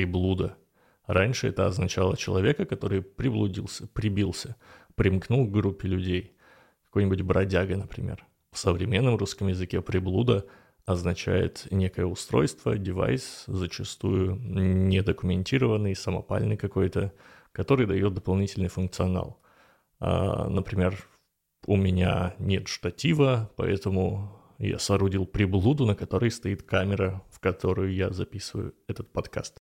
приблуда. Раньше это означало человека, который приблудился, прибился, примкнул к группе людей. Какой-нибудь бродяга, например. В современном русском языке приблуда означает некое устройство, девайс, зачастую недокументированный, самопальный какой-то, который дает дополнительный функционал. А, например, у меня нет штатива, поэтому я соорудил приблуду, на которой стоит камера, в которую я записываю этот подкаст.